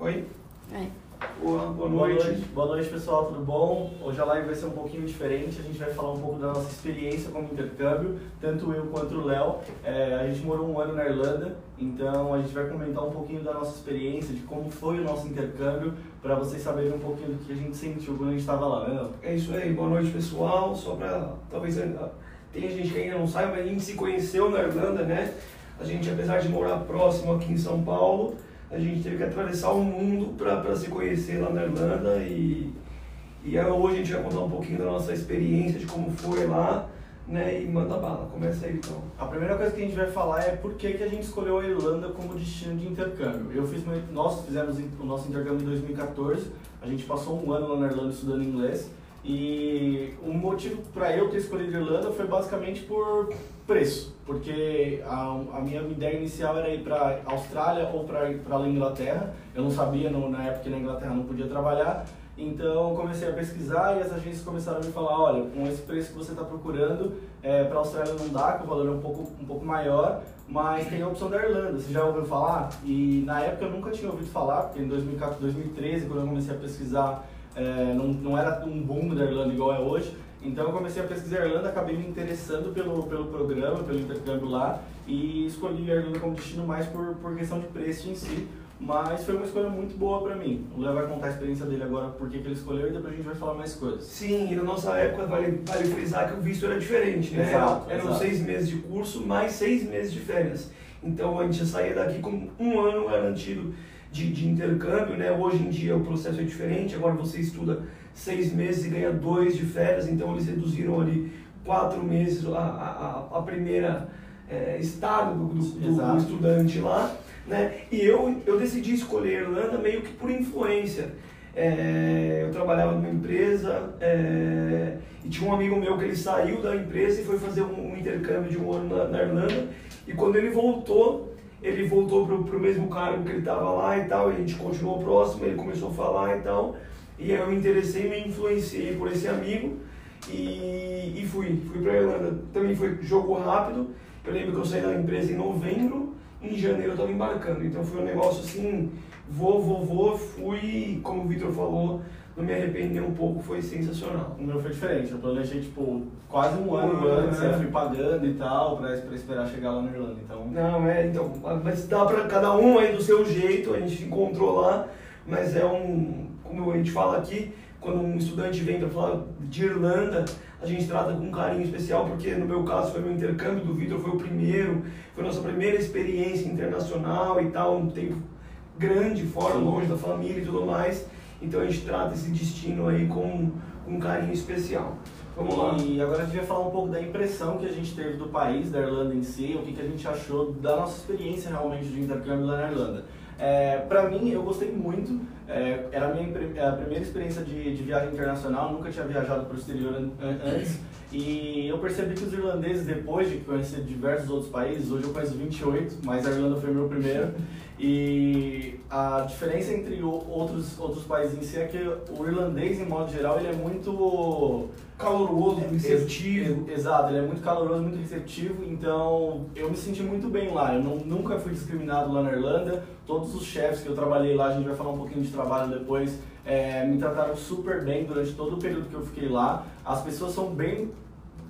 Oi? É. Boa, boa Boa noite. noite. Boa noite, pessoal, tudo bom? Hoje a live vai ser um pouquinho diferente, a gente vai falar um pouco da nossa experiência como intercâmbio, tanto eu quanto o Léo. É, a gente morou um ano na Irlanda, então a gente vai comentar um pouquinho da nossa experiência, de como foi o nosso intercâmbio, para vocês saberem um pouquinho do que a gente sentiu quando a gente estava lá, né, Léo? É isso aí, boa noite pessoal. Só pra talvez ainda- tem gente que ainda não sabe, mas a gente se conheceu na Irlanda, né? A gente, apesar de morar próximo aqui em São Paulo, a gente teve que atravessar o mundo para se conhecer lá na Irlanda e, e hoje a gente vai contar um pouquinho da nossa experiência, de como foi lá, né? E manda bala, começa aí então. A primeira coisa que a gente vai falar é por que, que a gente escolheu a Irlanda como destino de intercâmbio. Eu fiz, nós fizemos o nosso intercâmbio em 2014, a gente passou um ano lá na Irlanda estudando inglês e o motivo para eu ter escolhido a Irlanda foi basicamente por preço, porque a, a minha ideia inicial era ir para Austrália ou para a Inglaterra. Eu não sabia no, na época que na Inglaterra não podia trabalhar, então comecei a pesquisar e as agências começaram a me falar, olha, com esse preço que você está procurando, é, para a Austrália não dá, que o valor é um pouco, um pouco maior, mas tem a opção da Irlanda. Você já ouviu falar? E na época eu nunca tinha ouvido falar, porque em 2014, 2013, quando eu comecei a pesquisar, é, não, não era um boom da Irlanda igual é hoje. Então eu comecei a pesquisar a Irlanda, acabei me interessando pelo, pelo programa, pelo intercâmbio lá e escolhi a Irlanda como destino mais por, por questão de preço em si. Mas foi uma escolha muito boa pra mim. O Léo vai contar a experiência dele agora, por que ele escolheu e depois a gente vai falar mais coisas. Sim, e na nossa época vale, vale frisar que o visto era diferente, né? Exato, Eram exato. seis meses de curso mais seis meses de férias. Então a gente já saía daqui com um ano garantido de, de intercâmbio, né? Hoje em dia o processo é diferente, agora você estuda seis meses e ganha dois de férias, então eles reduziram ali quatro meses a, a, a- primeira é, estado do, do- do estudante lá, né? E eu, eu decidi escolher a Irlanda meio que por influência. É, eu trabalhava numa empresa é, e tinha um amigo meu que ele saiu da empresa e foi fazer um, um intercâmbio de um ano na, na Irlanda. E quando ele voltou, ele voltou pro, pro mesmo cargo que ele estava lá e tal. E a gente continuou próximo, ele começou a falar e tal. E aí eu interessei, me influenciei por esse amigo e, e fui. Fui pra Irlanda. Também foi jogo rápido. Eu lembro que eu saí da empresa em novembro, em janeiro eu estava embarcando. Então foi um negócio assim, vou, vou, vou, fui, como o Vitor falou, não me arrepender um pouco, foi sensacional. O meu foi diferente, eu planejei tipo quase um ano Um antes, né? eu fui pagando e tal, pra, pra esperar chegar lá na Irlanda. Então, Não, é, então, mas dá pra cada um aí do seu jeito, a gente se encontrou lá, mas é um, como a gente fala aqui, quando um estudante vem para falar de Irlanda, a gente trata com um carinho especial, porque no meu caso foi meu intercâmbio, do Vitor foi o primeiro, foi a nossa primeira experiência internacional e tal, um tempo grande, fora, longe da família e tudo mais, então a gente trata esse destino aí com, com um carinho especial. Vamos lá. E agora a gente vai falar um pouco da impressão que a gente teve do país, da Irlanda em si, o que, que a gente achou da nossa experiência realmente de intercâmbio lá na Irlanda. É, pra mim, eu gostei muito, é, era a minha impre- a primeira experiência de, de viagem internacional, nunca tinha viajado para o exterior an- antes, e eu percebi que os irlandeses, depois de conhecer diversos outros países, hoje eu conheço 28, mas a Irlanda foi meu primeiro, e a diferença entre outros, outros países em si é que o irlandês, em modo geral, ele é muito Caloroso, receptivo. Ex- Exato, ele é muito caloroso, muito receptivo, então eu me senti muito bem lá. Eu não- nunca fui discriminado lá na Irlanda. Todos os chefes que eu trabalhei lá, a gente vai falar um pouquinho de trabalho depois, é, me trataram super bem durante todo o período que eu fiquei lá. As pessoas são bem,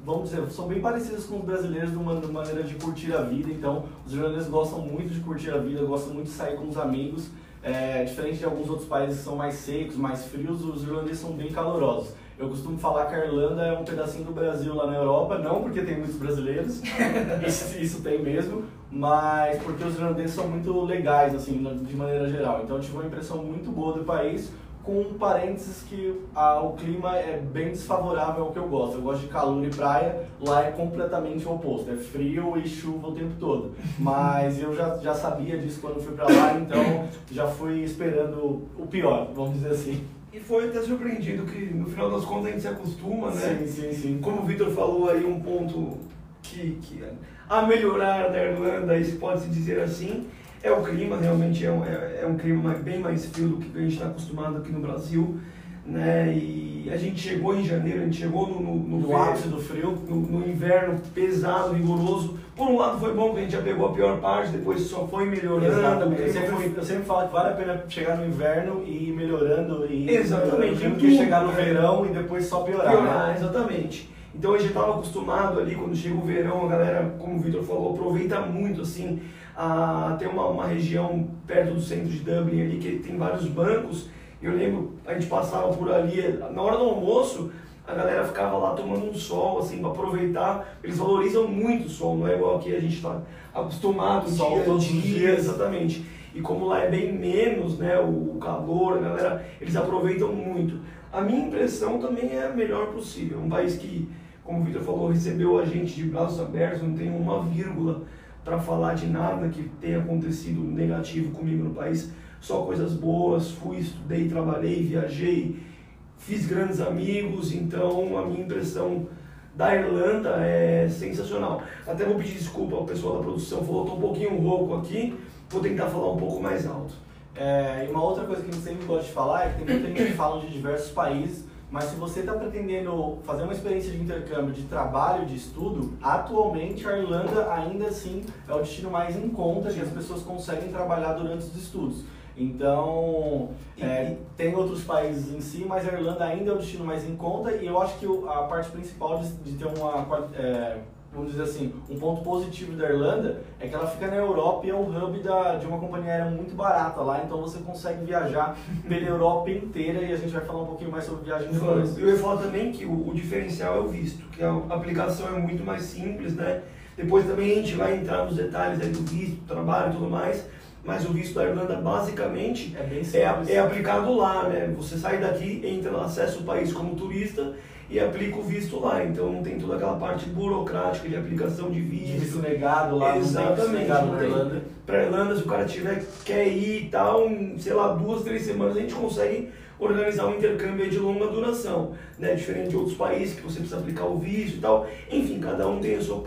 vamos dizer, são bem parecidas com os brasileiros de uma de uma maneira de curtir a vida. Então, os irlandeses gostam muito de curtir a vida, gostam muito de sair com os amigos. É, diferente de alguns outros países que são mais secos, mais frios, os irlandeses são bem calorosos. Eu costumo falar que a Irlanda é um pedacinho do Brasil lá na Europa, não porque tem muitos brasileiros, isso, isso tem mesmo, mas porque os irlandeses são muito legais, assim, de maneira geral. Então eu tive uma impressão muito boa do país, com um parênteses que ah, o clima é bem desfavorável ao que eu gosto. Eu gosto de calor e praia, lá é completamente o oposto, é frio e chuva o tempo todo. Mas eu já, já sabia disso quando fui pra lá, então já fui esperando o pior, vamos dizer assim. E foi até surpreendido que no final das contas a gente se acostuma, né? Sim, sim, sim. Como o Vitor falou aí, um ponto que, que a melhorar na Irlanda, isso pode-se dizer assim, é o clima, realmente é um, é, é um clima bem mais frio do que a gente está acostumado aqui no Brasil. né? E a gente chegou em janeiro, a gente chegou no, no, no, No ápice do frio. no, no inverno pesado, rigoroso. Por um lado foi bom que a gente já pegou a pior parte, depois só foi melhorando. Exatamente. Eu foi- sempre, eu sempre falo que vale a pena chegar no inverno e ir melhorando e Exatamente. melhorando, do que chegar no né? verão e depois só piorar. piorar, né? exatamente. Então a gente estava acostumado ali, quando chega o verão, a galera, como o Vitor falou, aproveita muito, assim, a ter uma, uma região perto do centro de Dublin ali, que tem vários bancos. Eu lembro, a gente passava por ali, na hora do almoço, a galera ficava lá tomando um sol, assim, para aproveitar. Eles valorizam muito o sol, não é igual aqui a gente está acostumado, Sol dia os dia, dias. exatamente. E como lá é bem menos, né, o calor, a galera, eles aproveitam muito. A minha impressão também é a melhor possível. Um país que, como o Vitor falou, recebeu a gente de braços abertos, não tem uma vírgula para falar de nada que tenha acontecido negativo comigo no país. Só coisas boas, fui, estudei, trabalhei, viajei, fiz grandes amigos, então a minha impressão da Irlanda é sensacional. Até vou pedir desculpa ao pessoal da produção, falou, tô um pouquinho rouco aqui, vou tentar falar um pouco mais alto. É, e uma outra coisa que a gente sempre gosta de falar é que tem muita gente que fala de diversos países, mas se você está pretendendo fazer uma experiência de intercâmbio de trabalho, de estudo, atualmente a Irlanda ainda assim é o destino mais em conta que as pessoas conseguem trabalhar durante os estudos. Então, E- é, tem outros países em si, mas a Irlanda ainda é o destino mais em conta e eu acho que a parte principal de, de ter uma, é, vamos dizer assim, um ponto positivo da Irlanda é que ela fica na Europa e é o hub da, de uma companhia aérea muito barata lá, então você consegue viajar pela Europa inteira e a gente vai falar um pouquinho mais sobre viagem depois. Eu ia falar também que o, o diferencial é o visto, que a aplicação é muito mais simples, né? Depois também a gente vai entrar nos detalhes do visto, do trabalho e tudo mais, mas o visto da Irlanda basicamente É bem é, é aplicado lá, né? Você sai daqui, entra, acessa o país como turista e aplica o visto lá. Então não tem toda aquela parte burocrática de aplicação de de visto visto. negado lá, Exatamente, tem. Irlanda. Pra Irlanda, se o cara tiver, quer ir e tal, em, sei lá, duas, três semanas, a gente consegue organizar um intercâmbio de longa duração, né? Diferente de outros países que você precisa aplicar o visto e tal. Enfim, cada um tem a sua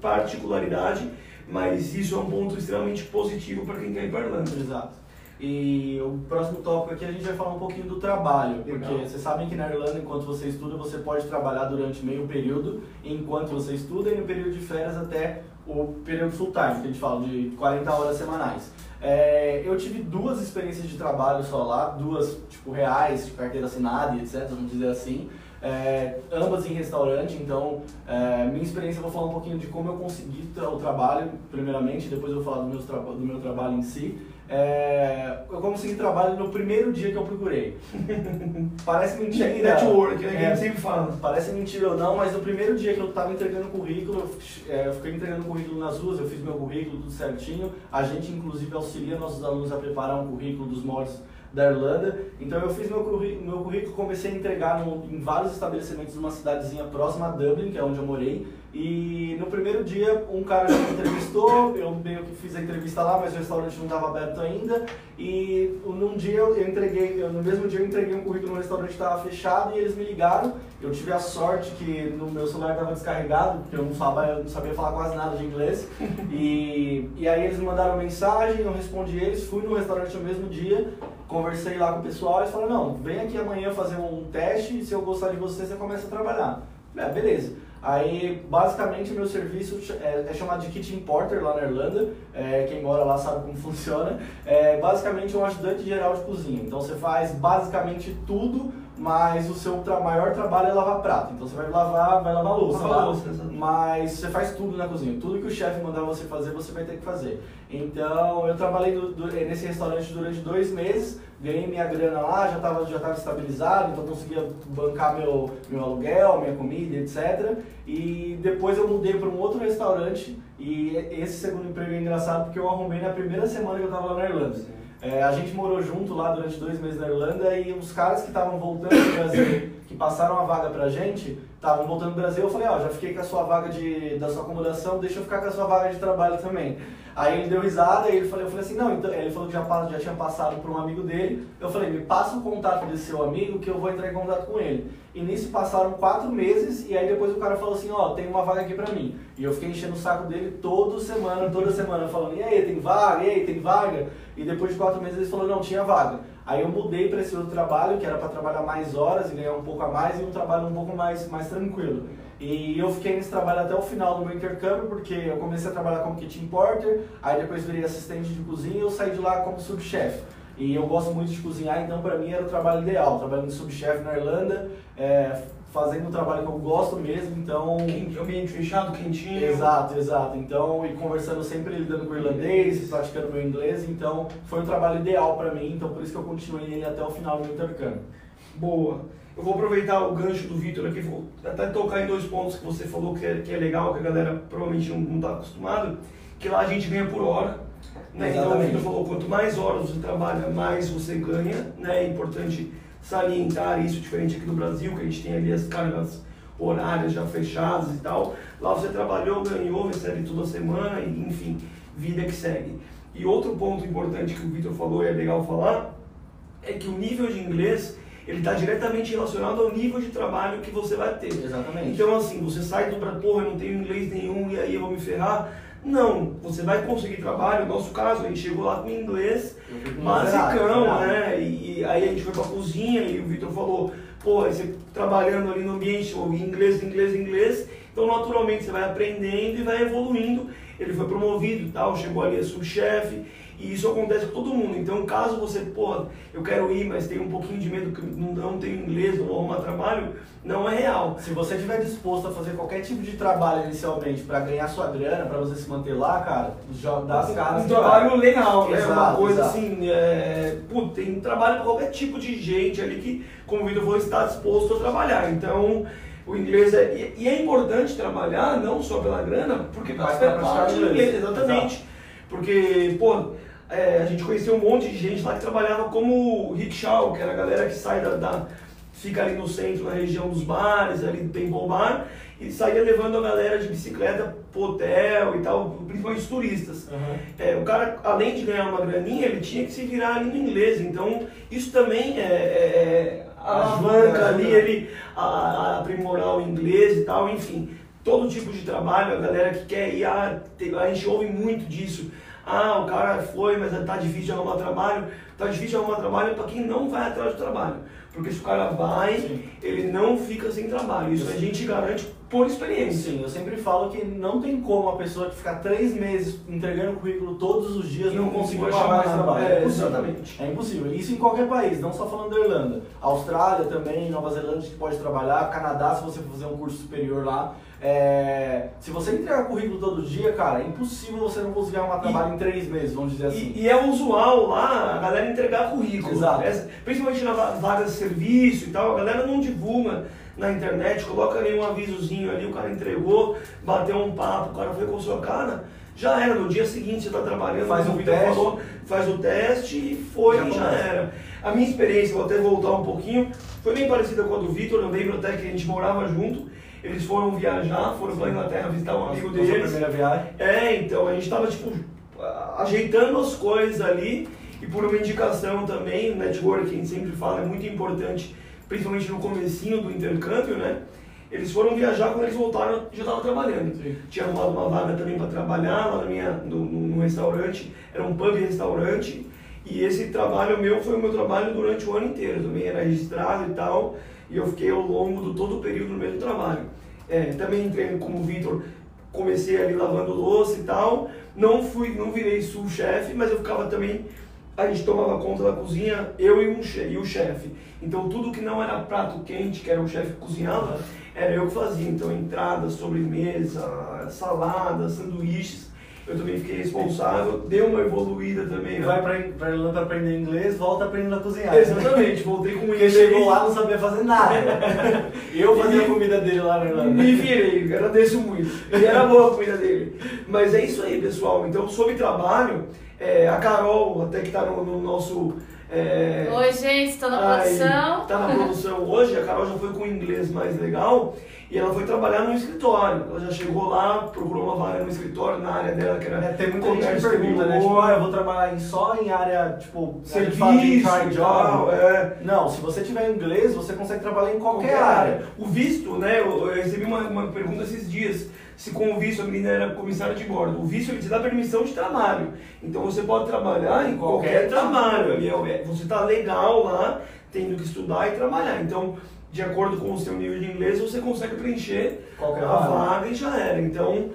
particularidade, mas isso é um ponto extremamente positivo para quem quer ir para Irlanda. Exato. E o próximo tópico aqui a gente vai falar um pouquinho do trabalho, porque Legal. vocês sabem que na Irlanda, enquanto você estuda, você pode trabalhar durante meio período, enquanto você estuda, e no período de férias até o período full time, que a gente fala de 40 horas semanais. É, eu tive duas experiências de trabalho só lá, duas tipo reais, de carteira assinada e etc, vamos dizer assim. É, ambas em restaurante, então é, minha experiência eu vou falar um pouquinho de como eu consegui o trabalho, primeiramente, depois eu vou falar do, traba- do meu trabalho em si. É, eu consegui trabalho no primeiro dia que eu procurei. Parece mentira. Network, né? Que a É, gente sempre fala. Parece mentira ou não, mas no primeiro dia que eu estava entregando currículo, eu é, eu fiquei entregando currículo nas ruas, eu fiz meu currículo tudo certinho. A gente, inclusive, auxilia nossos alunos a preparar um currículo dos moldes da Irlanda. Então, eu fiz meu currículo, meu currículo comecei a entregar no- em vários estabelecimentos de uma cidadezinha próxima a Dublin, que é onde eu morei. E no primeiro dia, um cara já me entrevistou, eu meio que fiz a entrevista lá, mas o restaurante não estava aberto ainda. E num dia eu entreguei, eu- no mesmo dia eu entreguei um currículo no restaurante que estava fechado e eles me ligaram. Eu tive a sorte que no meu celular estava descarregado, porque eu não sabia, eu não sabia falar quase nada de inglês. E, e aí eles me mandaram mensagem, eu respondi eles, fui no restaurante no mesmo dia, conversei lá com o pessoal, eles falaram, não, vem aqui amanhã fazer um teste e se eu gostar de você, você começa a trabalhar. É, beleza. Aí, basicamente, o meu serviço é, é chamado de Kitchen Porter lá na Irlanda. É, quem mora lá sabe como funciona. É basicamente um ajudante geral de cozinha. Então, você faz basicamente tudo, mas o seu tra- maior trabalho é lavar prato. Então, você vai lavar, vai lavar louça. Lavar lá. louça. Mas você faz tudo na cozinha. Tudo que o chefe mandar você fazer, você vai ter que fazer. Então, eu trabalhei do- do- nesse restaurante durante dois meses, ganhei minha grana lá, já estava já tava estabilizado, então conseguia bancar meu, meu aluguel, minha comida, etc. E depois eu mudei para um outro restaurante e esse segundo emprego é engraçado porque eu arrumei na primeira semana que eu estava lá na Irlanda. É, a gente morou junto lá durante dois meses na Irlanda e os caras que estavam voltando do Brasil, que passaram a vaga pra gente, estavam voltando do Brasil, eu falei, ó, já fiquei com a sua vaga de, da sua acomodação, deixa eu ficar com a sua vaga de trabalho também. Aí ele deu risada e ele falou, eu falei assim, não, então, ele falou que já, já tinha passado para um amigo dele, eu falei, me passa o contato desse seu amigo que eu vou entrar em contato com ele. E nisso passaram quatro meses e aí depois o cara falou assim, ó, tem uma vaga aqui pra mim. E eu fiquei enchendo o saco dele toda semana, toda semana, falando, e aí, tem vaga? E aí, tem vaga? E depois de quatro meses ele falou, não, tinha vaga. Aí eu mudei para esse outro trabalho, que era para trabalhar mais horas e ganhar um pouco a mais, e um trabalho um pouco mais, mais tranquilo. E eu fiquei nesse trabalho até o final do meu intercâmbio, porque eu comecei a trabalhar como kitchen porter, aí depois virei assistente de cozinha e eu saí de lá como subchefe. E eu gosto muito de cozinhar, então para mim era o trabalho ideal, trabalhando de subchefe na Irlanda, é, fazendo um trabalho que eu gosto mesmo, então... Ambiente fechado, quentinho. Exato, exato. Então, e conversando sempre lidando com o irlandês, praticando meu inglês, então foi um trabalho ideal para mim, então por isso que eu continuei ele até o final do intercâmbio. Boa. Eu vou aproveitar o gancho do Vitor aqui, vou até tocar em dois pontos que você falou que é, que é legal, que a galera provavelmente não está acostumado, que lá a gente ganha por hora. Né? Então o Vitor falou, quanto mais horas você trabalha, mais você ganha. Né? É importante salientar isso, diferente aqui do Brasil, que a gente tem ali as cargas horárias já fechadas e tal. Lá você trabalhou, ganhou, recebe toda semana, e, enfim, vida que segue. E outro ponto importante que o Vitor falou e é legal falar, é que o nível de inglês ele está diretamente relacionado ao nível de trabalho que você vai ter. Exatamente. Então, assim, você sai do para porra, eu não tenho inglês nenhum e aí eu vou me ferrar. Não, você vai conseguir trabalho. No nosso caso, a gente chegou lá com inglês basicão, né? E, aí a gente foi pra cozinha e o Vitor falou, pô, você trabalhando ali no ambiente, inglês, inglês, inglês. Então, naturalmente, você vai aprendendo e vai evoluindo. Ele foi promovido tal, chegou ali a subchefe e isso acontece com todo mundo. Então, caso você, pô, eu quero ir, mas tenho um pouquinho de medo que não, não tenho inglês, não vou arrumar trabalho, não é real. Se você estiver disposto a fazer qualquer tipo de trabalho inicialmente para ganhar sua grana, para você se manter lá, cara, já dá as caras. Um trabalho legal, né? Exato, Uma coisa exato. assim, é, pô, tem trabalho para qualquer tipo de gente ali que, como o Vitor falou, está disposto a trabalhar. Então, o inglês é. E, e é importante trabalhar não só pela grana, porque faz pra parte praticar do inglês, exatamente. Porque, pô, é, a gente conheceu um monte de gente lá que trabalhava como rickshaw, que era a galera que sai da, da- fica ali no centro, na região dos bares, ali do Temple Bar, e saía levando a galera de bicicleta pro hotel e tal, principalmente os turistas. Uhum. É, o cara, além de ganhar uma graninha, ele tinha que se virar ali no inglês. Então, isso também é, é, alavanca Ajuda, ali ele a, a aprimorar o inglês e tal, enfim. Todo tipo de trabalho, a galera que quer ir, te- a gente ouve muito disso. Ah, o cara foi, mas tá difícil de arrumar trabalho. Tá difícil de arrumar trabalho para quem não vai atrás do trabalho. Porque se o cara vai, Sim. ele não fica sem trabalho. Isso a gente garante por experiência. Sim, eu sempre falo que não tem como a pessoa que ficar três meses entregando currículo todos os dias E não não conseguir achar mais trabalho. É, exatamente. É impossível. Isso em qualquer país, não só falando da Irlanda. Austrália também, Nova Zelândia que pode trabalhar, Canadá se você for fazer um curso superior lá. É, Se você entregar currículo todo dia, cara, é impossível você não conseguir arrumar trabalho em três meses, vamos dizer assim. E, e é usual lá a galera entregar currículo. Exato. Essa- principalmente na va- vagas de serviço e tal, a galera não divulga na internet, coloca ali um avisozinho ali, o cara entregou, bateu um papo, o cara foi com sua cara, já era. No dia seguinte você está trabalhando, Faz o teste. falou, faz o teste e foi Já e já era. A minha experiência, vou até voltar um pouquinho, foi bem parecida com a do Vitor, eu lembro até que a gente morava junto, eles foram viajar, foram para Inglaterra visitar um amigo Nossa, nossa deles. primeira viagem. É, então a gente tava tipo ajeitando as coisas ali e por uma indicação também, o network que a gente sempre fala é muito importante, principalmente no comecinho do intercâmbio, né? Eles foram viajar quando eles voltaram, eu já estava trabalhando. Sim. Tinha arrumado uma vaga também para trabalhar lá na minha, no, no, no restaurante, era um pub restaurante, e esse trabalho meu foi o meu trabalho durante o ano inteiro, também era registrado e tal, e eu fiquei ao longo de todo o período no mesmo trabalho. É, também entrei como Vitor, comecei ali lavando louça e tal, não fui, não virei sul-chefe, mas eu ficava também, a gente tomava conta da cozinha, eu e, um che, e o chefe. Então tudo que não era prato quente, que era o chefe que cozinhava, era eu que fazia. Então entrada, sobremesa, salada, sanduíches, eu também fiquei responsável, deu uma evoluída também. né? Vai pra, pra Irlanda pra aprender inglês, volta aprendendo a cozinhar. Exatamente, voltei com Porque inglês. chegou lá não sabia fazer nada. eu fazia E- a comida dele lá na Irlanda. Me virei, agradeço muito. E era boa a comida dele. Mas é isso aí, pessoal. Então, sobre trabalho, é, a Carol, até que está no, no nosso. é, Oi, gente, estou na ai, produção. Tá na produção hoje, a Carol já foi com o inglês mais legal e ela foi trabalhar no escritório. Ela já chegou lá, procurou uma vaga no escritório na área dela, que era É, tem muita gente que pergunta, né? Tipo, ah, eu vou trabalhar só em área, tipo, serviço serviço, e tal, é. Não, se você tiver inglês, você consegue trabalhar em qualquer, Qualquer área. O visto, né? Eu, eu recebi uma, uma pergunta esses dias. se com o visto a menina era comissária de bordo. O visto ele te dá permissão de trabalho. Então você pode trabalhar em qualquer, qualquer trabalho. Ali é você está legal lá, tendo que estudar e trabalhar. Então, de acordo com o seu nível de inglês, você consegue preencher qualquer a vaga e já era. Então,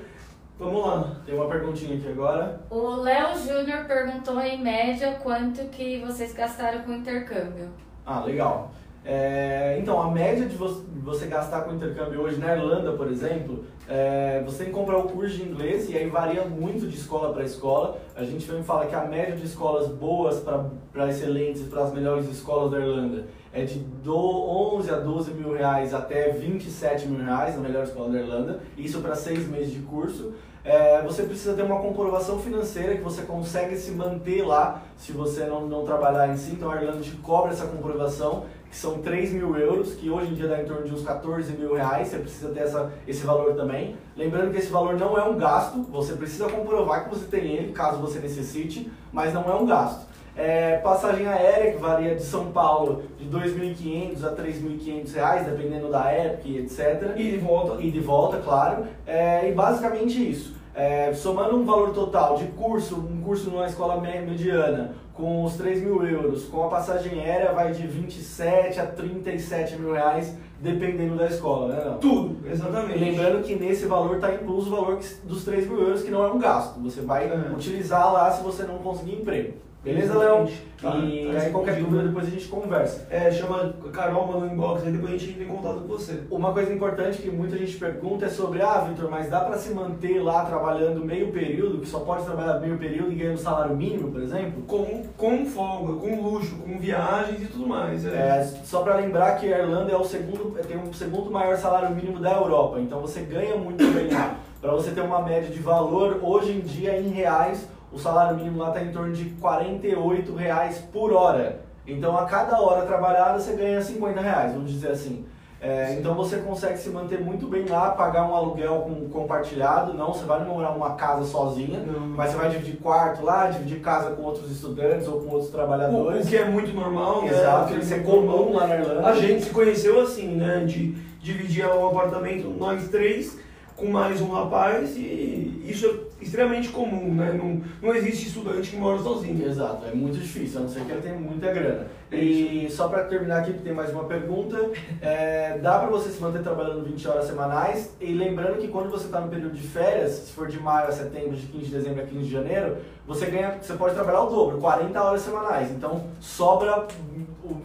vamos lá. Tem uma perguntinha aqui agora. O Léo Júnior perguntou em média quanto que vocês gastaram com intercâmbio. Ah, legal. É, então, a média de você gastar com intercâmbio hoje na Irlanda, por exemplo, é, você tem que comprar o curso de inglês e aí varia muito de escola para escola. A gente sempre fala que a média de escolas boas para excelentes, para as melhores escolas da Irlanda, é de do 11 a 12 mil reais até 27 mil reais na melhor escola da Irlanda, isso para seis meses de curso. É, você precisa ter uma comprovação financeira que você consegue se manter lá se você não, não trabalhar em si. Então a Irlanda te cobra essa comprovação que são 3 mil euros, que hoje em dia dá em torno de uns 14 mil reais, você precisa ter essa, esse valor também. Lembrando que esse valor não é um gasto, você precisa comprovar que você tem ele, caso você necessite, mas não é um gasto. É, passagem aérea, que varia de São Paulo de 2.500 a 3.500 reais, dependendo da época e etc. E de volta. E de volta, claro. É, e basicamente isso. É, somando um valor total de curso, um curso numa escola mediana, com os 3 mil euros, com a passagem aérea vai de 27 a 37 mil reais, dependendo da escola, né? Não? Tudo, exatamente. Lembrando que nesse valor está incluso o valor dos 3 mil euros, que não é um gasto. Você vai é. utilizar lá se você não conseguir emprego. Beleza, Léo? Tá, e tá aí qualquer dúvida depois a gente conversa. É, chama Carol, manda no inbox, aí depois a gente entra em contato com você. Uma coisa importante que muita gente pergunta é sobre, ah, Vitor, mas dá para se manter lá trabalhando meio período, que só pode trabalhar meio período e ganhando salário mínimo, por exemplo? Com, com folga, com luxo, com viagens e tudo mais. É. é só para lembrar que a Irlanda é o segundo, tem o segundo maior salário mínimo da Europa, então você ganha muito bem lá. Para você ter uma média de valor, hoje em dia em reais, o salário mínimo lá está em torno de 48 reais por hora. Então, a cada hora trabalhada, você ganha 50 reais, vamos dizer assim. É, então, você consegue se manter muito bem lá, pagar um aluguel com, compartilhado. Não, você vai morar numa casa sozinha, não. mas você vai dividir quarto lá, dividir casa com outros estudantes ou com outros trabalhadores. O, o que é muito normal, né? Exato, isso é comum lá na Irlanda. A gente se conheceu assim, né? De dividir um apartamento, nós três, com mais um rapaz, e isso é extremamente comum, né? Não, não existe estudante que mora sozinho. Exato, é muito difícil, a não ser que ele tenha muita grana. É e só para terminar aqui, tem mais uma pergunta. É, dá para você se manter trabalhando 20 horas semanais? E lembrando que quando você está no período de férias, se for de maio a setembro, de 15 de dezembro a 15 de janeiro, você ganha, você pode trabalhar o dobro, 40 horas semanais. Então sobra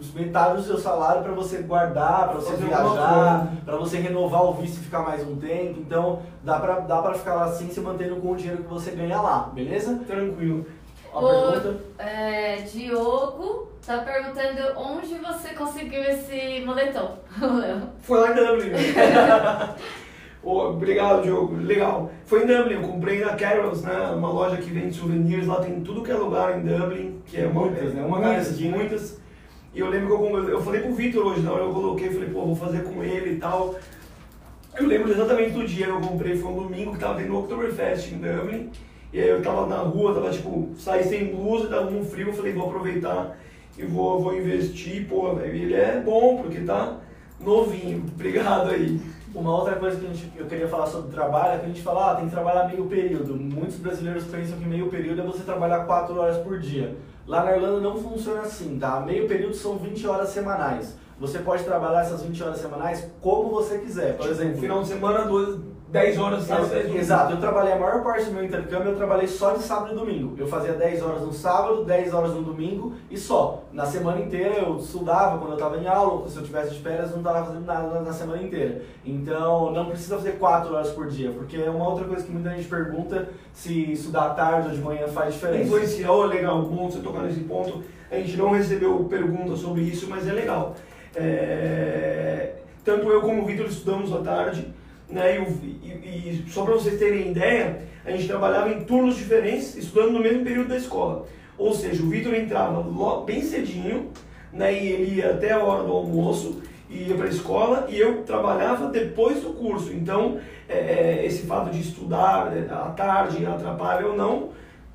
os metade do seu salário para você guardar, para você viajar, para você renovar o visto e ficar mais um tempo. Então dá para dá para ficar lá assim se mantendo com o dinheiro que você ganha lá, beleza? Tranquilo. A o pergunta? É, Diogo tá perguntando onde você conseguiu esse moletom. Foi lá em Dublin. oh, obrigado, Diogo. Legal. Foi em Dublin, eu comprei na Carol's, né? Uma loja que vende souvenirs, lá tem tudo que é lugar em Dublin, que é muitas, né? Uma muitas, muitas. E eu lembro que eu, eu falei pro Vitor hoje, na hora eu coloquei, falei, pô, vou fazer com ele e tal. Eu lembro exatamente do dia que eu comprei, foi um domingo que tava tendo o Oktoberfest em Dublin. E aí eu tava na rua, tava tipo, saí sem blusa, tava um frio, eu falei, vou aproveitar e vou, vou investir, pô, velho. Ele é bom, porque tá novinho. Obrigado aí. Uma outra coisa que gente, eu queria falar sobre trabalho é que a gente fala, ah, tem que trabalhar meio período. Muitos brasileiros pensam que meio período é você trabalhar 4 horas por dia. Lá na Irlanda não funciona assim, tá? Meio período são 20 horas semanais. Você pode trabalhar essas 20 horas semanais como você quiser. Por tipo, exemplo, final de semana, duas, 10 horas sábado, 10 horas. Exato, eu trabalhei a maior parte do meu intercâmbio, eu trabalhei só de sábado e domingo. Eu fazia 10 horas no sábado, 10 horas no domingo e só. Na semana inteira eu estudava quando eu estava em aula, se eu tivesse de férias eu não estava fazendo nada na semana inteira. Então não precisa fazer 4 horas por dia, porque é uma outra coisa que muita gente pergunta se estudar à tarde ou de manhã faz diferença. Influenciar, oh, legal, bom você tocar nesse ponto. A gente não recebeu pergunta sobre isso, mas é legal. É... Tanto eu como o Vitor estudamos à tarde né? E, e, e só para vocês terem ideia, a gente trabalhava em turnos diferentes, estudando no mesmo período da escola. Ou seja, o Vitor entrava bem cedinho, né? E ele ia até a hora do almoço, ia para a escola e eu trabalhava depois do curso. Então, é, é esse fato de estudar né, à tarde atrapalha ou não,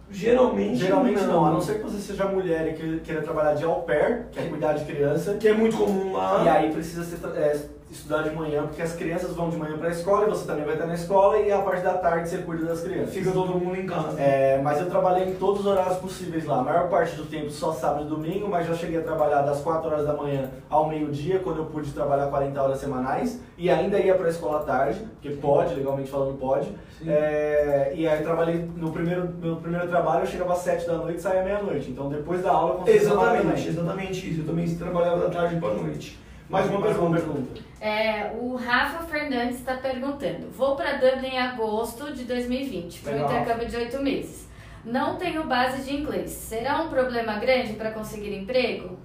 Geralmente, Geralmente não. não. a não ser que você seja mulher e queira trabalhar de au pair, que é cuidar de criança. Que é muito comum lá. E aí precisa ser, é, estudar de manhã, porque as crianças vão de manhã para a escola e você também vai estar na escola e a parte da tarde você cuida das crianças. Fica todo mundo em casa. É, mas eu trabalhei em todos os horários possíveis lá. A maior parte do tempo só sábado e domingo, mas já cheguei a trabalhar das 4 horas da manhã ao meio-dia, quando eu pude trabalhar 40 horas semanais, e ainda ia para a escola à tarde, porque pode, legalmente falando pode. É, e aí eu trabalhei no primeiro, no primeiro trabalho, eu chegava às 7 da noite e saía meia-noite. Então depois da aula eu Exatamente, exatamente isso. Eu também trabalhava da tarde para noite. Mais uma Mais uma pergunta. pergunta. É, o Rafa Fernandes está perguntando: Vou para Dublin em agosto de 2020, para o Legal. intercâmbio de oito meses. Não tenho base de inglês. Será um problema grande para conseguir emprego?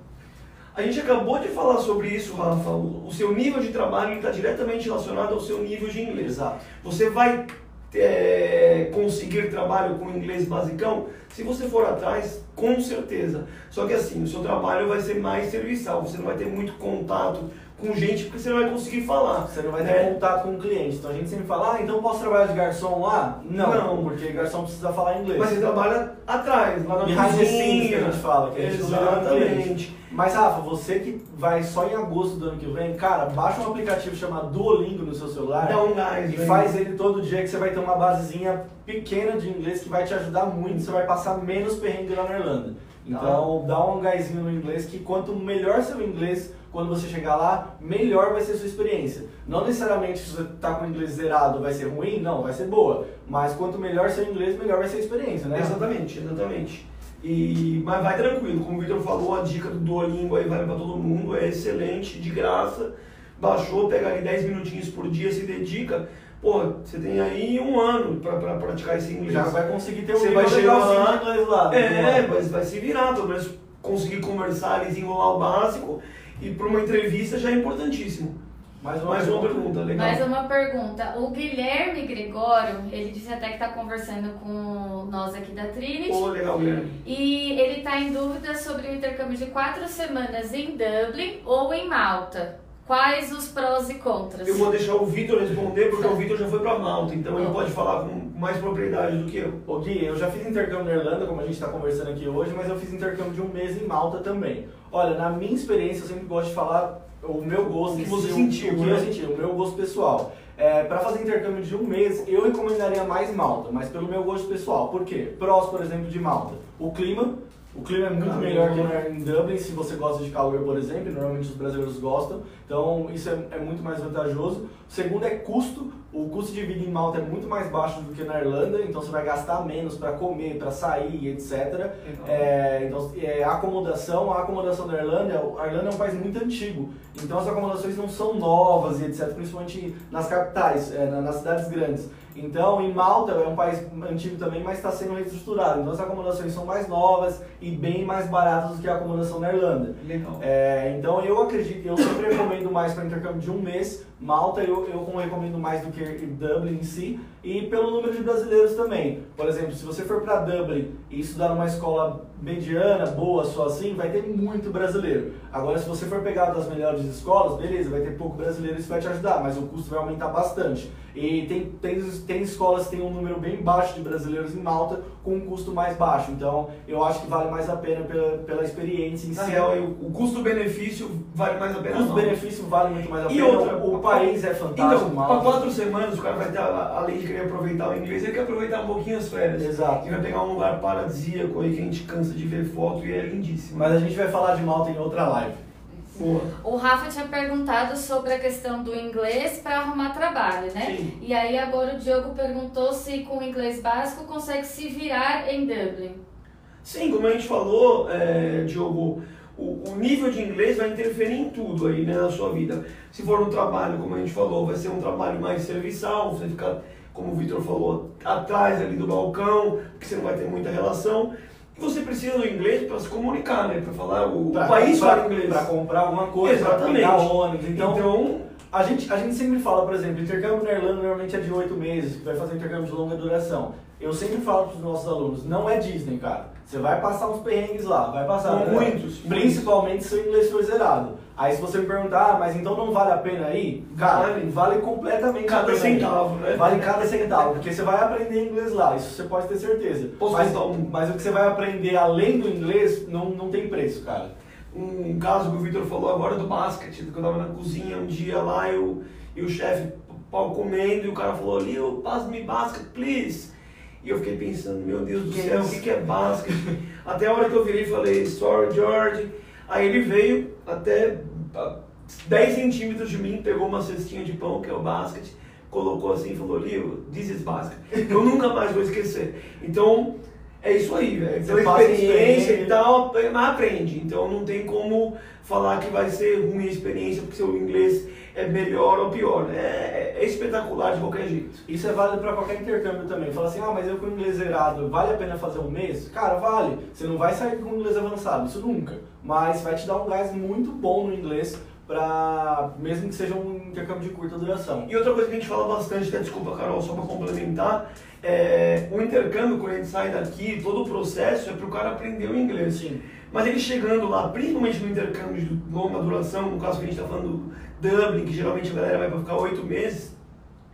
A gente acabou de falar sobre isso, Rafa. O o seu nível de trabalho está diretamente relacionado ao seu nível de inglês. Exato. Você vai é, conseguir trabalho com inglês basicão se você for atrás, com certeza. Só que assim, o seu trabalho vai ser mais serviçal. Você não vai ter muito contato com gente porque você não vai conseguir falar. Você não vai ter né? contato com o cliente. Então a gente sempre fala, ah, então posso trabalhar de garçom lá? Não, Não. porque garçom precisa falar inglês. Mas você trabalha atrás, lá na scenes que a cozinha. gente fala, que a gente. Exatamente. Mas Rafa, você que vai só em agosto do ano que vem, cara, baixa um aplicatiativo chamado Duolingo no seu celular Dá um gás, e faz ele todo dia que você vai ter uma basezinha pequena de inglês que vai te ajudar muito, você vai passar menos perrengue lá na Irlanda. Então dá um gásinho no inglês que quanto melhor seu inglês, quando você chegar lá, melhor vai ser a sua experiência. Não necessariamente se você tá com o inglês zerado vai ser ruim, não, vai ser boa. Mas quanto melhor seu inglês, melhor vai ser a experiência, né? Exatamente, exatamente. E, mas vai tranquilo, como o Victor falou, a dica do Duolingo aí vale para todo mundo, é excelente, de graça. Baixou, pega ali 10 minutinhos por dia, se dedica. Pô, você tem aí um ano para praticar esse inglês. Já vai conseguir ter um Você nível vai chegar legalzinho lá- de inglês lá. É, mas vai se virar, pelo menos conseguir conversar e desenrolar o básico. E para uma entrevista já é importantíssimo. Mais uma, Mais uma pergunta, legal. Mais uma pergunta. O Guilherme Gregório, ele disse até que está conversando com nós aqui da Trinity. Pô, legal, Guilherme. E ele está em dúvida sobre o intercâmbio de quatro semanas em Dublin ou em Malta. Quais os prós e contras? Eu vou deixar o Vitor responder, porque o Vitor já foi para Malta, então ele pode falar com mais propriedade do que eu. Ô Gui, eu já fiz intercâmbio na Irlanda, como a gente está conversando aqui hoje, mas eu fiz intercâmbio de um mês em Malta também. Olha, na minha experiência, eu sempre gosto de falar o meu gosto. O que você sentiu, O que né? eu senti, o meu gosto pessoal. É, para fazer intercâmbio de um mês, eu recomendaria mais Malta, mas pelo meu gosto pessoal. Por quê? Prós, por exemplo, de Malta. O clima. O clima é muito melhor que em Dublin, se você gosta de calor, por exemplo, normalmente os brasileiros gostam. Então, isso é, é muito mais vantajoso. O segundo é custo. O custo de vida em Malta é muito mais baixo do que na Irlanda, então você vai gastar menos para comer, para sair, etc. É, então, é, a acomodação, a acomodação da Irlanda, a Irlanda é um país muito antigo, então as acomodações não são novas e etc, principalmente nas capitais, é, na- nas cidades grandes. Então, em Malta é um país antigo também, mas está sendo reestruturado. Então, as acomodações são mais novas e bem mais baratas do que a acomodação na Irlanda. Legal. É, então eu acredito, eu sempre recomendo mais para intercâmbio de um mês. Malta eu, eu recomendo mais do que Dublin em si e pelo número de brasileiros também. Por exemplo, se você for para Dublin e estudar numa escola mediana, boa, só assim, vai ter muito brasileiro. Agora, se você for pegar das melhores escolas, beleza, vai ter pouco brasileiro, isso vai te ajudar, mas o custo vai aumentar bastante. E tem, tem, tem escolas que têm um número bem baixo de brasileiros em Malta com um custo mais baixo. Então, eu acho que vale mais a pena pela, pela experiência em Na si. eu- o custo-benefício vale mais a O pena. Malta. custo-benefício vale muito mais a E pena. outra, o país é fantástico. Então, para quatro semanas, o cara vai ter, a- além de querer aproveitar o inglês, ele quer aproveitar um pouquinho as férias. Exato. E vai pegar um lugar paradisíaco aí que a gente cansa de ver foto e é lindíssimo. Mas a gente vai falar de Malta em outra live. Boa. O Rafa tinha perguntado sobre a questão do inglês para arrumar trabalho, né? Sim. E aí agora o Diogo perguntou se com o inglês básico consegue se virar em Dublin. Sim, como a gente falou, é, Diogo, o, o nível de inglês vai interferir em tudo aí né, na sua vida. Se for no trabalho, como a gente falou, vai ser um trabalho mais serviçal, você fica, como o Vitor falou, atrás ali do balcão, porque você não vai ter muita relação. E você precisa do inglês para se comunicar, né? Para falar, o, o Pra- país pra- fala inglês. Pra comprar alguma coisa, Exatamente. pegar ônibus. Então, Então, a, gente, a gente sempre fala, por exemplo, intercâmbio na Irlanda normalmente é de oito meses, que vai fazer intercâmbio de longa duração. Eu sempre falo para os nossos alunos, não é Disney, cara. Você vai passar uns perrengues lá, vai passar. né? Muitos, Principalmente se o inglês for zerado. Aí se você me perguntar, ah, mas então não vale a pena ir? Cara, Vale. vale completamente a cada centavo, né? Vale cada centavo, porque você vai aprender inglês lá, isso você pode ter certeza. Posso mas, um? mas o que você vai aprender além do inglês não, não tem preço, cara. um caso que o Vitor falou agora do basquete, que eu tava na cozinha um dia lá e o, e o chefe pau comendo e o cara falou, Leo, pass me basket, please. E eu fiquei pensando, meu Deus do Que céu, o que, que é basquete? até a hora que eu virei e falei, sorry George. Aí ele veio até ah, 10 centímetros de mim, pegou uma cestinha de pão, que é o basquete, colocou assim e falou, Leo, this is basket. Eu nunca mais vou esquecer. Então, é isso aí, velho. Pela experiência experiência. e tal, mas aprende. Então não tem como falar que vai ser ruim a experiência porque seu inglês é melhor ou pior. É, é espetacular de qualquer jeito. Isso é válido para qualquer intercâmbio também. Fala assim, ah, mas eu com inglês zerado, vale a pena fazer um mês? Cara, vale. Você não vai sair com inglês avançado, isso nunca. Mas vai te dar um gás muito bom no inglês, pra, mesmo que seja um intercâmbio de curta duração. E outra coisa que a gente fala bastante, até desculpa Carol, só para complementar, é, o intercâmbio, quando a gente sai daqui, todo o processo é para o cara aprender o inglês. Sim. Mas ele chegando lá, principalmente no intercâmbio de longa duração, no caso que a gente está falando do Dublin, que geralmente a galera vai para ficar oito meses,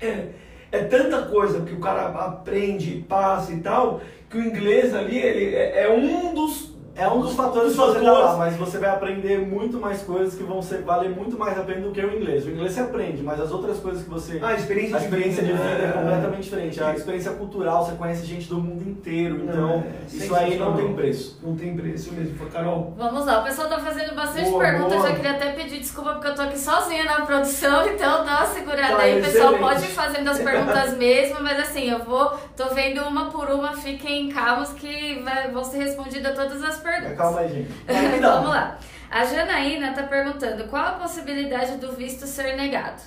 é, é tanta coisa que o cara aprende, passa e tal, que o inglês ali ele é, é um dos. É um dos fatores dos que você fatores. lá, mas você vai aprender muito mais coisas que vão ser, valer muito mais a pena do que o inglês. O inglês você aprende, mas as outras coisas que você. Ah, a experiência a experiência de vida é né? completamente diferente. A experiência cultural, você conhece gente do mundo inteiro, então é isso aí não tem preço. Não tem preço mesmo. Carol, Vamos lá, o pessoal tá fazendo bastante Boa, perguntas. boa. Já queria até pedir desculpa porque eu tô aqui sozinha na produção, então dá uma segurada Tá, aí. O pessoal pode ir fazendo as perguntas mesmo, mas assim, eu vou, tô vendo uma por uma, fiquem calmos que vai, vão ser respondidas todas as perguntas. Calma aí, gente. Vamos lá. A Janaína tá perguntando qual a possibilidade do visto ser negado?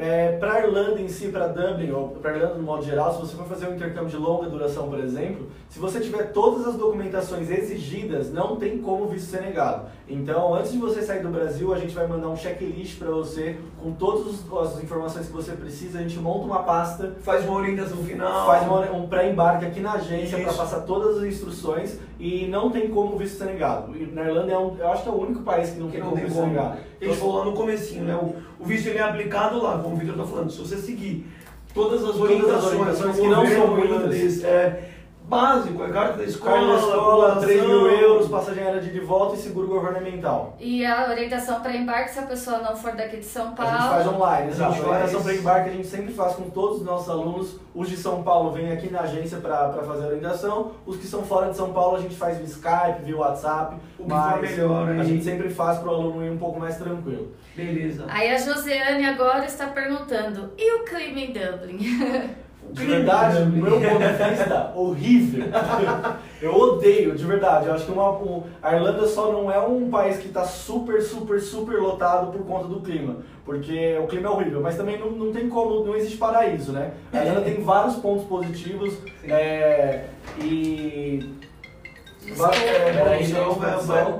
É, para Irlanda em si, para Dublin, ou para Irlanda no modo geral, se você for fazer um intercâmbio de longa duração, por exemplo, se você tiver todas as documentações exigidas, não tem como o visto ser negado. Então, antes de você sair do Brasil, a gente vai mandar um checklist para você com todas as informações que você precisa. A gente monta uma pasta, faz uma orientação final. faz uma- um pré-embarque aqui na agência para passar todas as instruções e não tem como o visto ser negado. E na Irlanda, é um, eu acho que é o único país que não Que tem não como o visto ser negado. A gente falou lá no comecinho, né? O, o visto ele é aplicado lá, como o Vitor tá falando. Se você seguir todas as Todas as orientações, orientações que não são muitas. é básico, é carta da escola, escola, 3 mil euros, passagem aérea de volta e seguro governamental. E a orientação para embarque, se a pessoa não for daqui de São A Paulo. gente faz online, A exato. A orientação faz. para embarque a gente sempre faz com todos os nossos alunos. Os de São Paulo vêm aqui na agência para fazer a orientação. Os que são fora de São Paulo a gente faz via Skype, via WhatsApp. O que for melhor, a hein? gente sempre faz para o aluno ir um pouco mais tranquilo. Beleza. Aí a Josiane agora está perguntando: e o clima em Dublin? De verdade, do meu ponto de vista, horrível. Eu odeio, de verdade. Eu acho que uma, um- a Irlanda só não é um país que está super, super, super lotado por conta do clima. Porque o clima é horrível, mas também não, não tem como, não existe paraíso, né? A Irlanda tem vários pontos positivos é, e. Desculpa. É, vai- produção. vai-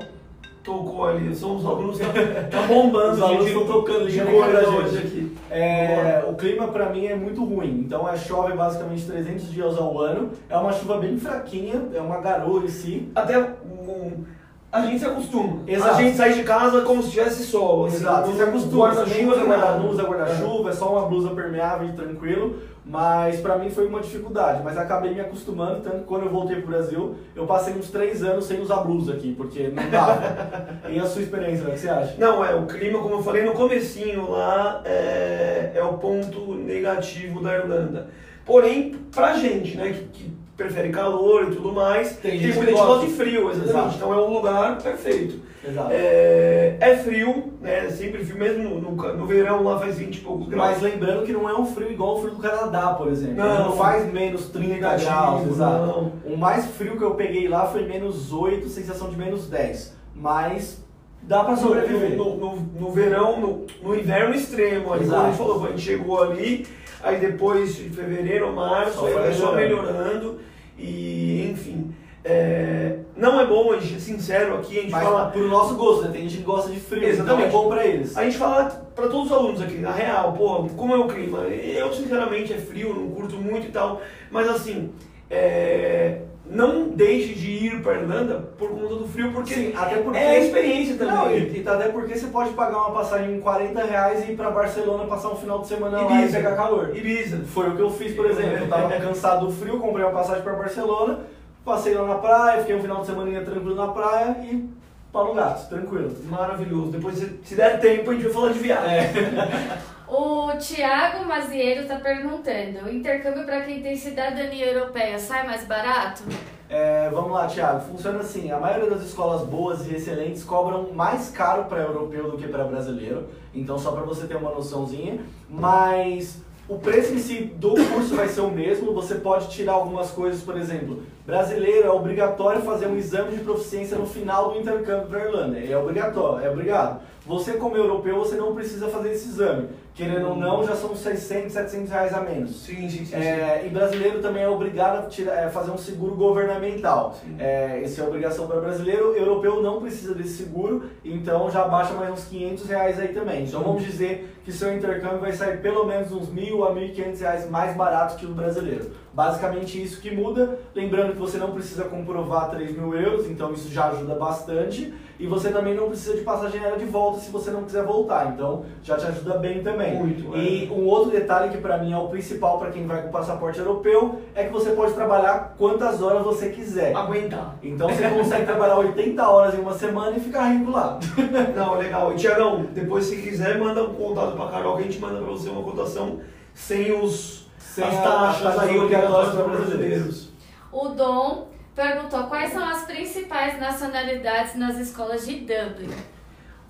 tocou ali. São os alunos tá, tá bombando. Os alunos estão tocando de pra hoje aqui. É, o clima pra mim é muito ruim, então é, chove basicamente 300 dias ao ano, é uma chuva bem fraquinha, é uma garoa em si. Até um, a gente se acostuma. Exato. A gente sai de casa como se tivesse sol. Assim, Exato, não você acostuma, você nem usa nem guarda- nada. não usa guarda-chuva, é só uma blusa permeável e tranquilo, mas pra mim foi uma dificuldade, mas acabei me acostumando, tanto que quando eu voltei pro Brasil, eu passei uns 3 anos sem usar blusa aqui, porque não dava. e a sua experiência, o que você acha? Não, é, o clima, como eu falei no comecinho lá, é, é o ponto negativo da Irlanda. Porém, pra gente, né, que, que prefere calor e tudo mais, Tem tem, muita gente gosta. gosta de frio, exatamente. Exato. Então é um lugar perfeito. Exato. É, é frio, né, sempre frio, mesmo no, no, no verão lá faz 20 e poucos graus. Mas lembrando que não é um frio igual o frio do Canadá, por exemplo. Não. Não, faz menos 30 Negativo, graus, exato. não. O mais frio que eu peguei lá foi menos 8, sensação de menos 10. Mas dá pra sobreviver. No, no, no- verão, no, no inverno extremo, ali, Exato. como falou, a gente chegou ali, aí depois de fevereiro, março, Só aí vai só melhorando. melhorando, e enfim. é, não é bom, a gente é sincero aqui, a gente Mas fala. pro nosso gosto, né? Tem gente que gosta de frio, Exatamente. então é bom pra eles. A gente fala pra todos os alunos aqui, na real, pô, como é o clima? Eu, sinceramente, é frio, não curto muito e tal, mas assim, é, não deixe de ir pra Irlanda por conta do frio, porque Sim, até porque... é a experiência também. Não, e, e até porque você pode pagar uma passagem em 40 reais e ir pra Barcelona passar um final de semana lá e Ibiza. pegar calor. Ibiza. Foi o que eu fiz, por exemplo. Eu tava cansado do frio, comprei uma passagem pra Barcelona, passei lá na praia, fiquei um final de semana tranquilo na praia e Paulo Gato, tranquilo. Maravilhoso. Depois, se, se der tempo, a gente vai falar de viagem. É. O Tiago Mazieiro está perguntando: o intercâmbio para quem tem cidadania europeia sai mais barato? É, vamos lá, Thiago. Funciona assim: a maioria das escolas boas e excelentes cobram mais caro para europeu do que para brasileiro. Então, só para você ter uma noçãozinha. Mas o preço em si do curso vai ser o mesmo. Você pode tirar algumas coisas, por exemplo, brasileiro é obrigatório fazer um exame de proficiência no final do intercâmbio para a Irlanda. É obrigatório, é obrigado. Você, como europeu, você não precisa fazer esse exame. Querendo ou não, já são 600, 700 reais a menos. Sim, sim, sim. É, e brasileiro também é obrigado a tirar, é, fazer um seguro governamental. É, essa é a obrigação para brasileiro. Europeu não precisa desse seguro, então já baixa mais uns 500 reais aí também. Então vamos dizer que seu intercâmbio vai sair pelo menos uns mil a 1.500 reais mais barato que o brasileiro. Basicamente isso que muda. Lembrando que você não precisa comprovar 3 mil euros, então isso já ajuda bastante. E você também não precisa de passagem aérea de volta se você não quiser voltar. Então já te ajuda bem também. Muito, é. E um outro detalhe que para mim é o principal para quem vai com passaporte europeu é que você pode trabalhar quantas horas você quiser. Aguentar. Então você consegue trabalhar 80 horas em uma semana e ficar rico lá. Não, legal. E Tiagão, depois se quiser, manda um contato pra Carol que a gente manda pra você uma cotação sem os Sem as taxas as aí obrigatórias para brasileiras. brasileiros. O Dom perguntou quais são as principais nacionalidades nas escolas de Dublin.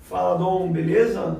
Fala, Dom, beleza?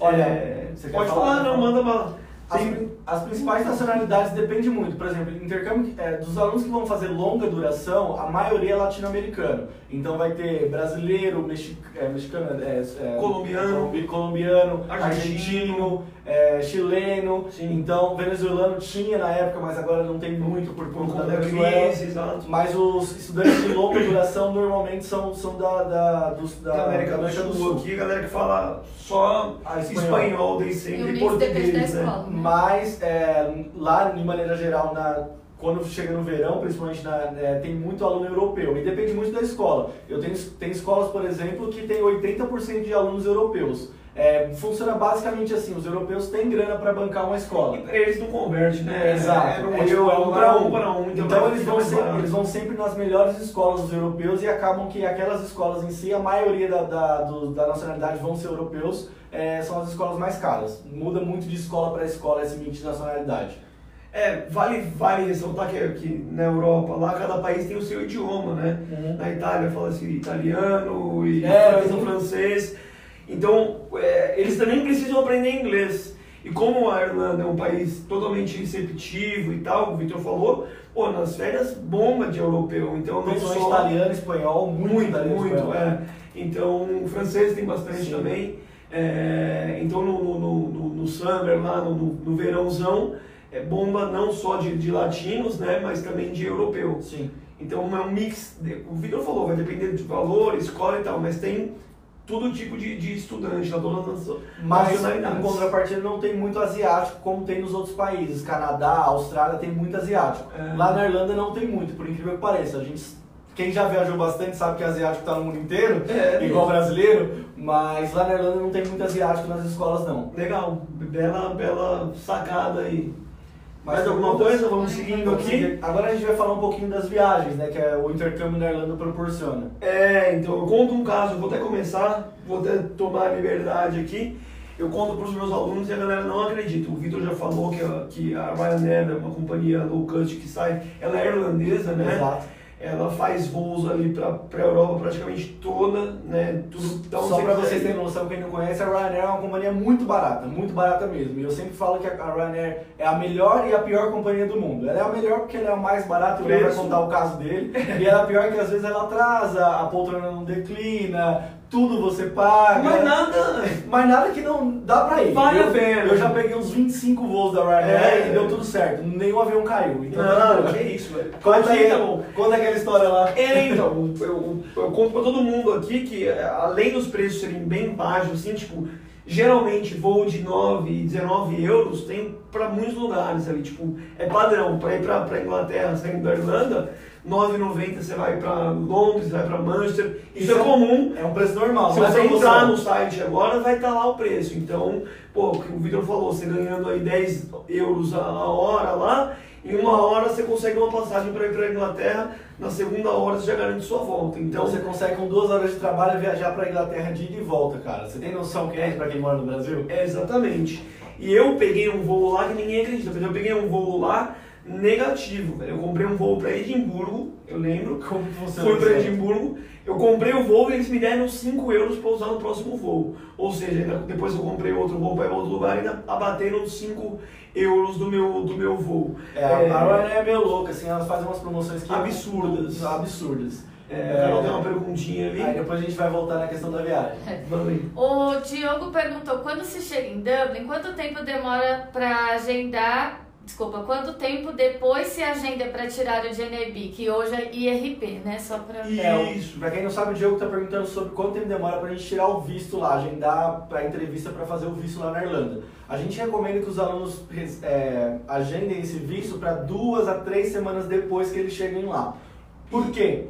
Olha, É, você quer pode falar? falar, não, manda bala. As, Tem- as principais nacionalidades depende muito. Por exemplo, intercâmbio é, dos alunos que vão fazer longa duração, a maioria é latino-americano. Então vai ter brasileiro, mexi, é, mexicano, é, é, Colombiano. colombi- colombiano, Argentino. argentino, é, chileno. Sim. Então venezuelano tinha na época, mas agora não tem muito por conta da da Venezuela. Mas os estudantes de longa duração normalmente são, são da, da, dos- da, Da América, da do Sul, aqui, a galera que fala só Ah, espanhol. espanhol, desde E e mix depende da português, né? escola. né? Mas é, lá, de maneira geral, na, quando chega no verão, principalmente, na, é, tem muito aluno europeu. E depende muito da escola. Eu tenho, tem escolas, por exemplo, que tem 80% de alunos europeus. É, funciona basicamente assim, os europeus têm grana para bancar uma escola. E pra eles não converte, né? Exato. É, É, tipo, é um pra é um. para um. Então vai eles ficar vão, sempre, eles vão sempre nas melhores escolas dos europeus e acabam que aquelas escolas em si, a maioria da, da, do- da nacionalidade vão ser europeus, é, são as escolas mais caras. Muda muito de escola para escola esse mix de nacionalidade. É, vale, vale ressaltar que, que na Europa, lá cada país tem o seu idioma, né? Na Itália fala-se italiano e É, França, sim. francês. Então, é, eles também precisam aprender inglês. E como a Irlanda é um país totalmente receptivo e tal, o Victor falou, pô, nas férias bomba de europeu. Então, não só... italiano, espanhol, muito, Muito, muito, espanhol. é. Então, o francês tem bastante Sim. também. É, então, no, no, no, no- summer, lá no, no, verãozão, é bomba não só de, de latinos, né, mas também de europeu. Sim. Então, é um mix. de- o Vitor falou, vai depender de valor, escola e tal, mas tem todo tipo de, de estudante lá, todas as Mas, em contrapartida, não tem muito asiático como tem nos outros países. Canadá, Austrália, tem muito asiático. É. Lá na Irlanda não tem muito, por incrível que pareça. A gente, quem já viajou bastante sabe que asiático tá no mundo inteiro, É, igual brasileiro, mas lá na Irlanda não tem muito asiático nas escolas, não. Legal, bela, bela sacada aí. Mas Mais alguma coisa? Vamos seguindo aqui. Agora a gente vai falar um pouquinho das viagens, né? Que é o intercâmbio na Irlanda proporciona. É, então eu conto um caso, vou até começar, vou até tomar a liberdade aqui. Eu conto para os meus alunos e a galera não acredita. O Vitor já falou que a, que a Ryanair é uma companhia low cost que sai, ela é irlandesa, né? Exato. Ela faz voos ali para a Europa praticamente toda, né? Tudo então, Só quiser vocês terem noção, quem não conhece, a Ryanair é uma companhia muito barata, muito barata mesmo. E eu sempre falo que a Ryanair é a melhor e a pior companhia do mundo. Ela é a melhor porque ela é o mais barato, e o Léo vai contar o caso dele. e ela é a pior que às vezes ela atrasa, a poltrona não declina, tudo você paga. Mas nada. Mas nada que não dá pra ir. Vale eu, a pena. Eu já peguei uns 25 voos da Ryanair É. e deu tudo certo. Nenhum avião caiu. Então, Não, que isso, velho. Conta aí, tá bom. conta aquela história lá. É, então, eu, eu conto pra todo mundo aqui que, é, além dos preços serem bem baixos, assim, tipo, geralmente voo de 9 e 19 euros tem pra muitos lugares ali, tipo, é padrão. Pra ir pra Inglaterra, saindo da Irlanda, 9,90 você vai para Londres, vai para Manchester. Isso, Isso é é- comum. É um preço normal, Se é você entrar no site agora, vai estar lá o preço. Então, pô, o que o Vitor falou, você ganhando aí 10 euros a hora lá, em uma hora você consegue uma passagem para ir para a Inglaterra, na segunda hora você já garante sua volta. Então Então, você consegue com duas horas de trabalho viajar pra Inglaterra de ida e volta, cara. Você tem noção que é pra quem mora no Brasil? é exatamente. E eu peguei um voo lá que ninguém acredita, eu peguei um voo lá negativo, velho. Eu comprei um voo para Edimburgo, eu lembro. Como funciona Fui para? Edimburgo, eu comprei o voo e eles me deram 5 euros para usar no próximo voo. Ou seja, ainda- depois eu comprei outro voo para ir para outro lugar e ainda abateram os 5 euros do meu, do meu voo. É, a Ryanair é meio louca, assim, elas fazem umas promoções que Absurdas. absurdas. É, Carol tem uma perguntinha ali. Aí depois a gente vai voltar na questão da viagem. O Diogo perguntou: quando se chega em Dublin, quanto tempo demora para agendar? Desculpa, quanto tempo depois se agenda para tirar o GNB, que hoje é IRP, né? Só para. Isso. pra quem não sabe, o Diogo tá perguntando sobre quanto tempo demora pra gente tirar o visto lá, agendar a entrevista pra fazer o visto lá na Irlanda. A gente recomenda que os alunos é, agendem esse visto pra duas a três semanas depois que eles cheguem lá. Por quê?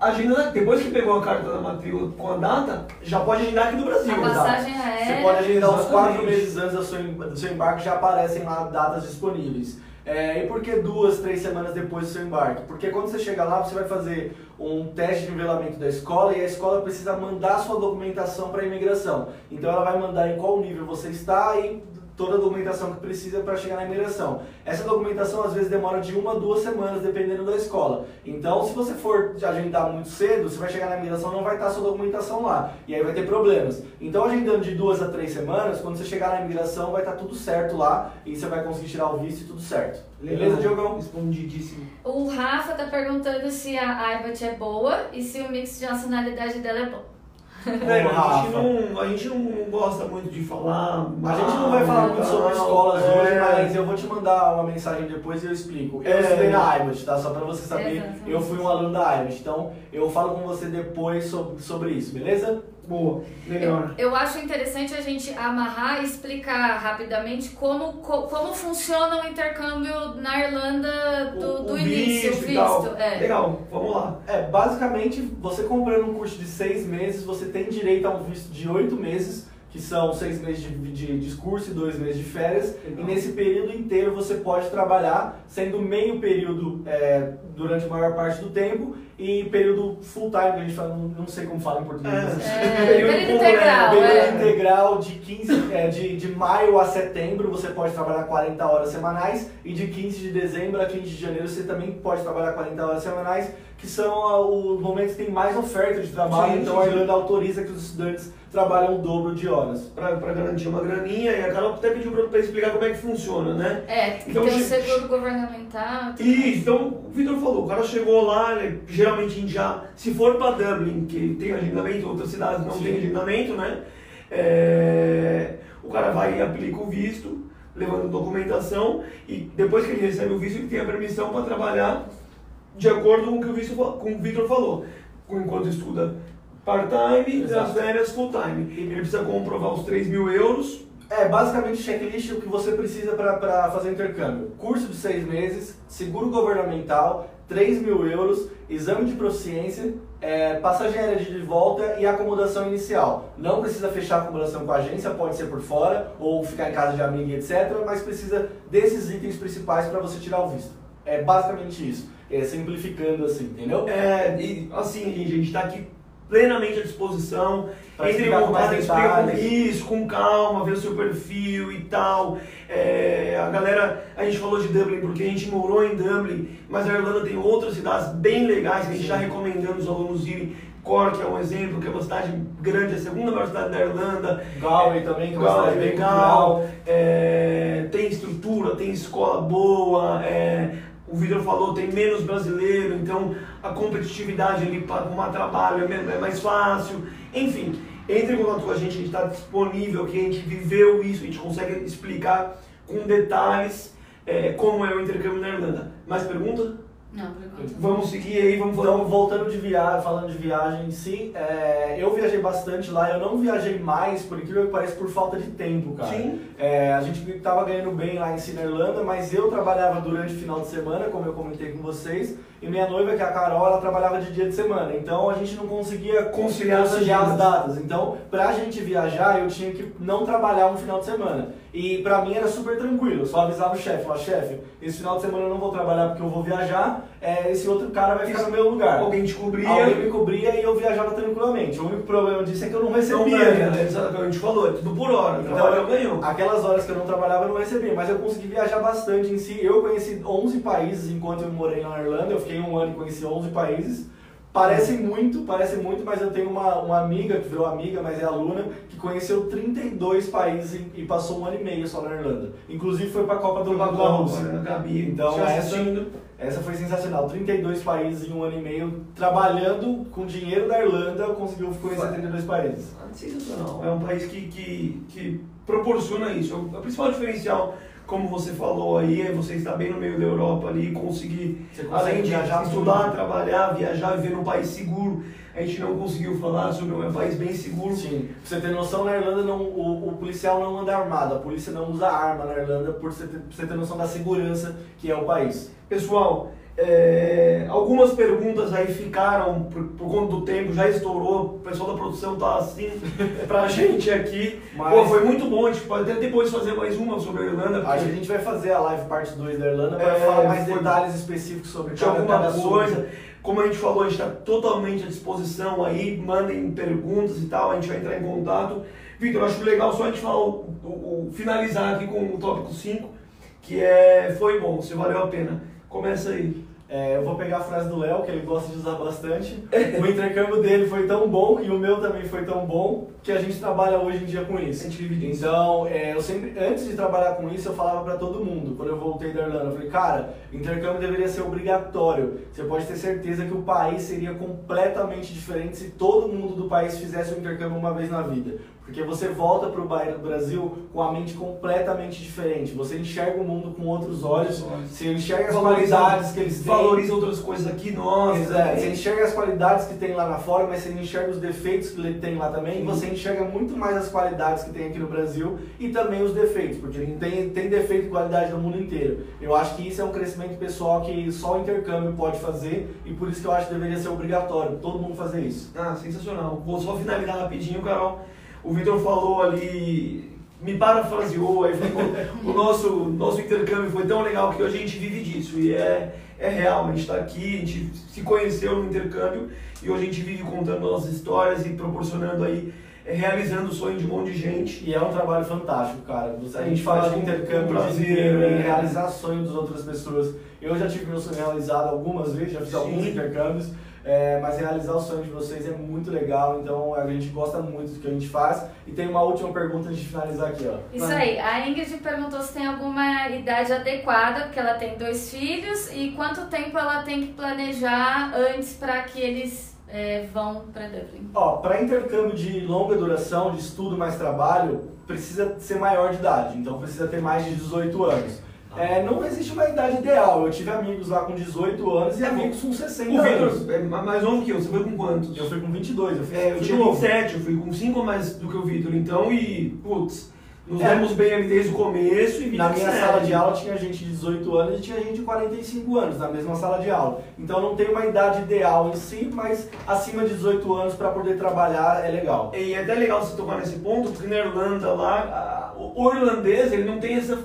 Agenda, depois que pegou a carta da matrícula com a data, já pode agendar aqui no Brasil. A passagem aérea. Você pode agendar uns quatro meses antes do seu, do seu embarque, já aparecem lá datas disponíveis. É, e por que duas, três semanas depois do seu embarque? Porque quando você chega lá, você vai fazer um teste de nivelamento da escola e a escola precisa mandar sua documentação para a imigração. Então ela vai mandar em qual nível você está e toda a documentação que precisa para chegar na imigração. Essa documentação às vezes demora de uma a duas semanas, dependendo da escola. Então, se você for agendar muito cedo, você vai chegar na imigração não vai estar a sua documentação lá. E aí vai ter problemas. Então, agendando de duas a três semanas, quando você chegar na imigração, vai estar tudo certo lá e você vai conseguir tirar o visto e tudo certo. Beleza, Diogão? Respondidíssimo. O Rafa tá perguntando se a Aibat é boa e se o mix de nacionalidade dela é bom. Velho, a, gente não, a gente não gosta muito de falar. A gente não vai falar muito sobre escolas é, hoje, mas eu vou te mandar uma mensagem depois e eu explico. Eu É. estudei na Ibot, tá? Só pra você saber, Exatamente. eu fui um aluno da Ibot, então eu falo com você depois sobre, sobre isso, beleza? Boa, melhor. Eu acho interessante a gente amarrar e explicar rapidamente como, co- como funciona o intercâmbio na Irlanda do, O- do o início, visto visto. É. Legal, vamos lá. É, basicamente, você comprando um curso de seis meses, você tem direito a um visto de oito meses, que são seis meses de, de discurso e dois meses de férias. Legal. E nesse período inteiro você pode trabalhar, sendo meio período é, durante a maior parte do tempo e período full time, que a gente fala, não, não sei como fala em português. É, Período período completo, integral, Período é. integral de 15, é, de, de maio a setembro você pode trabalhar 40 horas semanais e de 15 de dezembro a 15 de janeiro você também pode trabalhar 40 horas semanais, que são ah, os momentos que tem mais oferta de trabalho, Sim, então sim, a Irlanda autoriza que os estudantes trabalhem o dobro de horas. Pra garantir uma graninha, e a Carol até pediu pra explicar como é que funciona, né? É, Então, tem o seguro governamental. Isso, então o Vitor falou, o cara chegou lá, né, geralmente a gente já, se for para Dublin, que tem agendamento, outras cidades não Sim. tem agendamento, né? É, o cara vai e aplica o visto, levando documentação, e depois que ele recebe o visto, ele tem a permissão para trabalhar de acordo com o que o, visto, com o Vitor falou. Enquanto estuda part-time, Exato. nas férias full-time. Ele precisa comprovar os 3 mil euros, É, basicamente checklist o que você precisa para fazer intercâmbio. Curso de seis meses, seguro governamental, 3 mil euros, exame de proficiência, é, passagem aérea de volta e acomodação inicial. Não precisa fechar acomodação com a agência, pode ser por fora ou ficar em casa de amigo, e etc. Mas precisa desses itens principais para você tirar o visto. É basicamente isso. É, simplificando assim, entendeu? É, e assim, gente, a gente está aqui plenamente à disposição. Pra Entre em contato, explica com isso, com calma, ver o seu perfil e tal. É, a galera, a gente falou de Dublin porque a gente morou em Dublin, mas a Irlanda tem outras cidades bem legais que a gente está recomendando os alunos irem. Cork é um exemplo, que é uma cidade grande, a segunda maior cidade da Irlanda. Galway também, que é uma Galway cidade bem legal, é, tem estrutura, tem escola boa, é, o Vitor falou, tem menos brasileiro, então a competitividade ali para arrumar trabalho é é mais fácil. Enfim, entre em contato com a gente, a gente está disponível aqui, a gente viveu isso, a gente consegue explicar com detalhes é, como é o intercâmbio na Irlanda. Mais pergunta? Não, por enquanto. Vamos seguir aí, vamos Então, voltando de viagem, falando de viagem em si, é, eu viajei bastante lá. Eu não viajei mais, por incrível que pareça, por falta de tempo, cara. Sim. É, a gente tava ganhando bem lá em si na Irlanda, mas eu trabalhava durante o final de semana, como eu comentei com vocês, e minha noiva, que é a Carol, ela trabalhava de dia de semana. Então a gente não conseguia Conciliar as conciliar as datas. Então, pra gente viajar, eu tinha que não trabalhar um final de semana. E pra mim era super tranquilo, eu só avisava o chefe, falava, chefe, esse final de semana eu não vou trabalhar porque eu vou viajar, é, esse outro cara vai ficar no meu lugar. Alguém te cobria. Alguém me cobria e eu viajava tranquilamente. O único problema disso é que eu não recebia. Não né? a gente falou, é tudo por hora. Então, Trabalhou, ganhou. Aquelas horas que eu não trabalhava eu não recebia, mas eu consegui viajar bastante em si. Eu conheci 11 países enquanto eu morei na Irlanda, eu fiquei um ano e conheci 11 países. Parece muito, parece muito, mas eu tenho uma, uma amiga, que virou amiga, mas é aluna, que conheceu 32 países e, e passou um ano e meio só na Irlanda. Inclusive foi pra Copa do Mundo da Rússia. Então, essa-. Essa foi sensacional. 32 países em um ano e meio, trabalhando com dinheiro da Irlanda, conseguiu conhecer 32 países. Ah, Sensacional. É um país que, que, que proporciona isso. O principal diferencial, como você falou aí, é você estar bem no meio da Europa ali e conseguir, além de viajar estudar, trabalhar, viajar, viver num país seguro. A gente não conseguiu falar sobre um país bem seguro. Sim, pra você ter noção, na Irlanda não, o, o policial não anda armado, a polícia não usa arma na Irlanda, por você ter, pra você ter noção da segurança que é o país. Pessoal, é, algumas perguntas aí ficaram por, por conta do tempo, já estourou, o pessoal da produção tá assim pra gente aqui. Mas- Pô, foi muito bom, a gente pode até depois fazer mais uma sobre a Irlanda, Acho que a porque gente vai fazer a live parte 2 da Irlanda para É, falar mais foi- detalhes específicos sobre de cada, alguma assunto. coisa. Como a gente falou, a gente está totalmente à disposição aí, mandem perguntas e tal, a gente vai entrar em contato. Vitor, acho legal só a gente falar, o- o- finalizar aqui com o tópico 5, que é foi bom, se valeu a pena. Começa aí. É, eu vou pegar a frase do Léo, que ele gosta de usar bastante. o intercâmbio dele foi tão bom e o meu também foi tão bom que a gente trabalha hoje em dia com A isso. gente vive disso. Então, é, eu sempre, antes de trabalhar com isso, eu falava pra todo mundo, quando eu voltei da Irlanda, eu falei, cara, intercâmbio deveria ser obrigatório. Você pode ter certeza que o país seria completamente diferente se todo mundo do país fizesse o intercâmbio uma vez na vida. Porque você volta pro Ba- Brasil com a mente completamente diferente. Você enxerga o mundo com outros olhos, você enxerga as qualidades que eles têm. valoriza outras coisas aqui, nossa. Você enxerga as qualidades que tem lá na fora, mas você enxerga os defeitos que ele tem lá também. E você enxerga muito mais as qualidades que tem aqui no Brasil e também os defeitos, porque tem, tem defeito e qualidade no mundo inteiro. Eu acho que isso é um crescimento pessoal que só o intercâmbio pode fazer e por isso que eu acho que deveria ser obrigatório todo mundo fazer isso. Ah, sensacional. Vou só finalizar rapidinho, Carol. O Vitor falou ali, me parafraseou, aí ficou, o nosso, nosso intercâmbio foi tão legal que hoje a gente vive disso. E é, é real, a gente está aqui, a gente se conheceu no intercâmbio e hoje a gente vive contando nossas histórias e proporcionando aí, é, realizando o sonho de um monte de gente. E é um trabalho fantástico, cara. A gente faz de com- intercâmbio prazer, inteiro em né? realizar sonhos das outras pessoas. Eu já tive meu sonho realizado algumas vezes, já fiz Sim. alguns intercâmbios, é, mas realizar o sonho de vocês é muito legal, então a gente gosta muito do que a gente faz. E tem uma última pergunta antes de finalizar aqui, ó. Isso aí, a Ingrid perguntou se tem alguma idade adequada, porque ela tem dois filhos, e quanto tempo ela tem que planejar antes para que eles é, vão para Dublin. Ó, para intercâmbio de longa duração, de estudo mais trabalho, precisa ser maior de idade, então precisa ter mais de 18 anos. É, não existe uma idade ideal. Eu tive amigos lá com 18 anos e É, amigos com 60 O anos. Vitor é ma- mais novo que eu, você foi com quantos? Eu fui com 22, eu fui, É, eu tinha novo. 27, eu fui com 5 a mais do que o Vitor, então, e, putz, nos É. demos bem ali desde o começo e Na minha sala de aula tinha gente de 18 anos e tinha gente de 45 anos na mesma sala de aula. Então não tem uma idade ideal em si, mas acima de 18 anos para poder trabalhar é legal. E é até legal você tocar nesse ponto, porque na Irlanda lá, a- o o irlandês ele não tem essa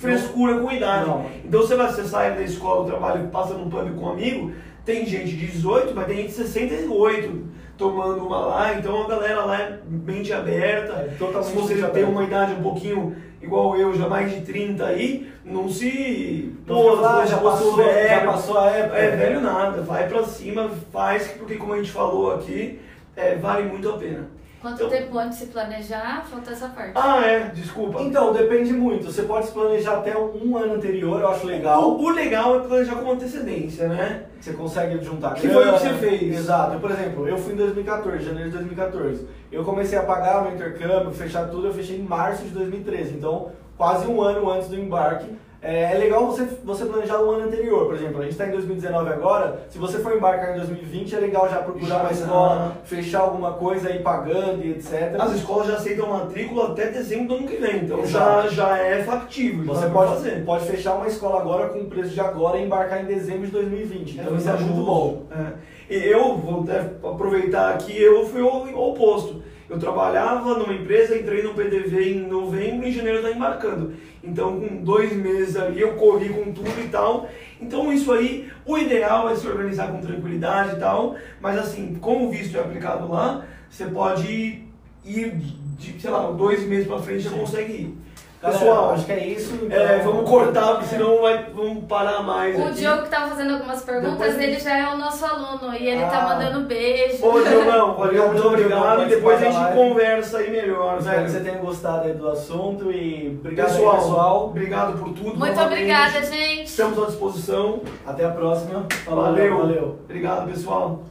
frescura com idade. Não. Então você vai, você sai da escola, do trabalho, passa num pub com um amigo, tem gente de 18, mas tem gente de 68 tomando uma lá, então a galera lá é mente aberta. É totalmente Se você já tem uma idade um pouquinho igual eu, já mais de 30 aí, não se. Pô, Pô, já, já passou, passou já velho. passou a época. É, velho nada, vai pra cima, faz, porque como a gente falou aqui, é, vale muito a pena. Quanto Então- tempo antes de se planejar? Falta essa parte. Ah, é, desculpa. Então, depende muito. Você pode se planejar até um ano anterior, eu acho legal. O, o legal é planejar com antecedência, né? Você consegue juntar Que foi o que você fez. Exato. Por exemplo, eu fui em 2014, janeiro de 2014. Eu comecei a pagar meu intercâmbio, fechar tudo, eu fechei em março de 2013. Então, quase um ano antes do embarque, é, é legal você, você planejar o ano anterior. Por exemplo, a gente está em 2019 agora, se você for embarcar em 2020, é legal já procurar Já, uma escola, fechar alguma coisa aí pagando e etc. As escolas já aceitam matrícula até dezembro do ano que vem, então Exato. já, já é factível. Você pode, fazer. pode fechar uma escola agora com o preço de agora e embarcar em dezembro de 2020. Então isso é muito bom. É. E Eu vou até aproveitar aqui, eu fui o oposto. Eu trabalhava numa empresa, entrei no PDV em novembro e em janeiro está embarcando. Então, com dois meses ali, eu corri com tudo e tal. Então, isso aí, o ideal é se organizar com tranquilidade e tal. Mas, assim, como o visto é aplicado lá, você pode ir, de, sei lá, dois meses para frente já consegue ir. Galera, Pessoal, acho que é isso. então- é, vamos cortar, porque senão vai, vamos parar mais. O aqui. Diogo que tava fazendo algumas perguntas, Depois- ele já é o nosso aluno e ele Ah. tá mandando beijo. Ô, Diogão, valeu, Obrigado, muito obrigado. E depois a gente conversa aí melhor. Espero que velho. você tenha gostado aí do assunto e obrigado aí, Pessoal, pessoal. obrigado por tudo. Muito novamente. obrigada, gente. Estamos à disposição. Até a próxima. Falou, Valeu. valeu. Obrigado, pessoal.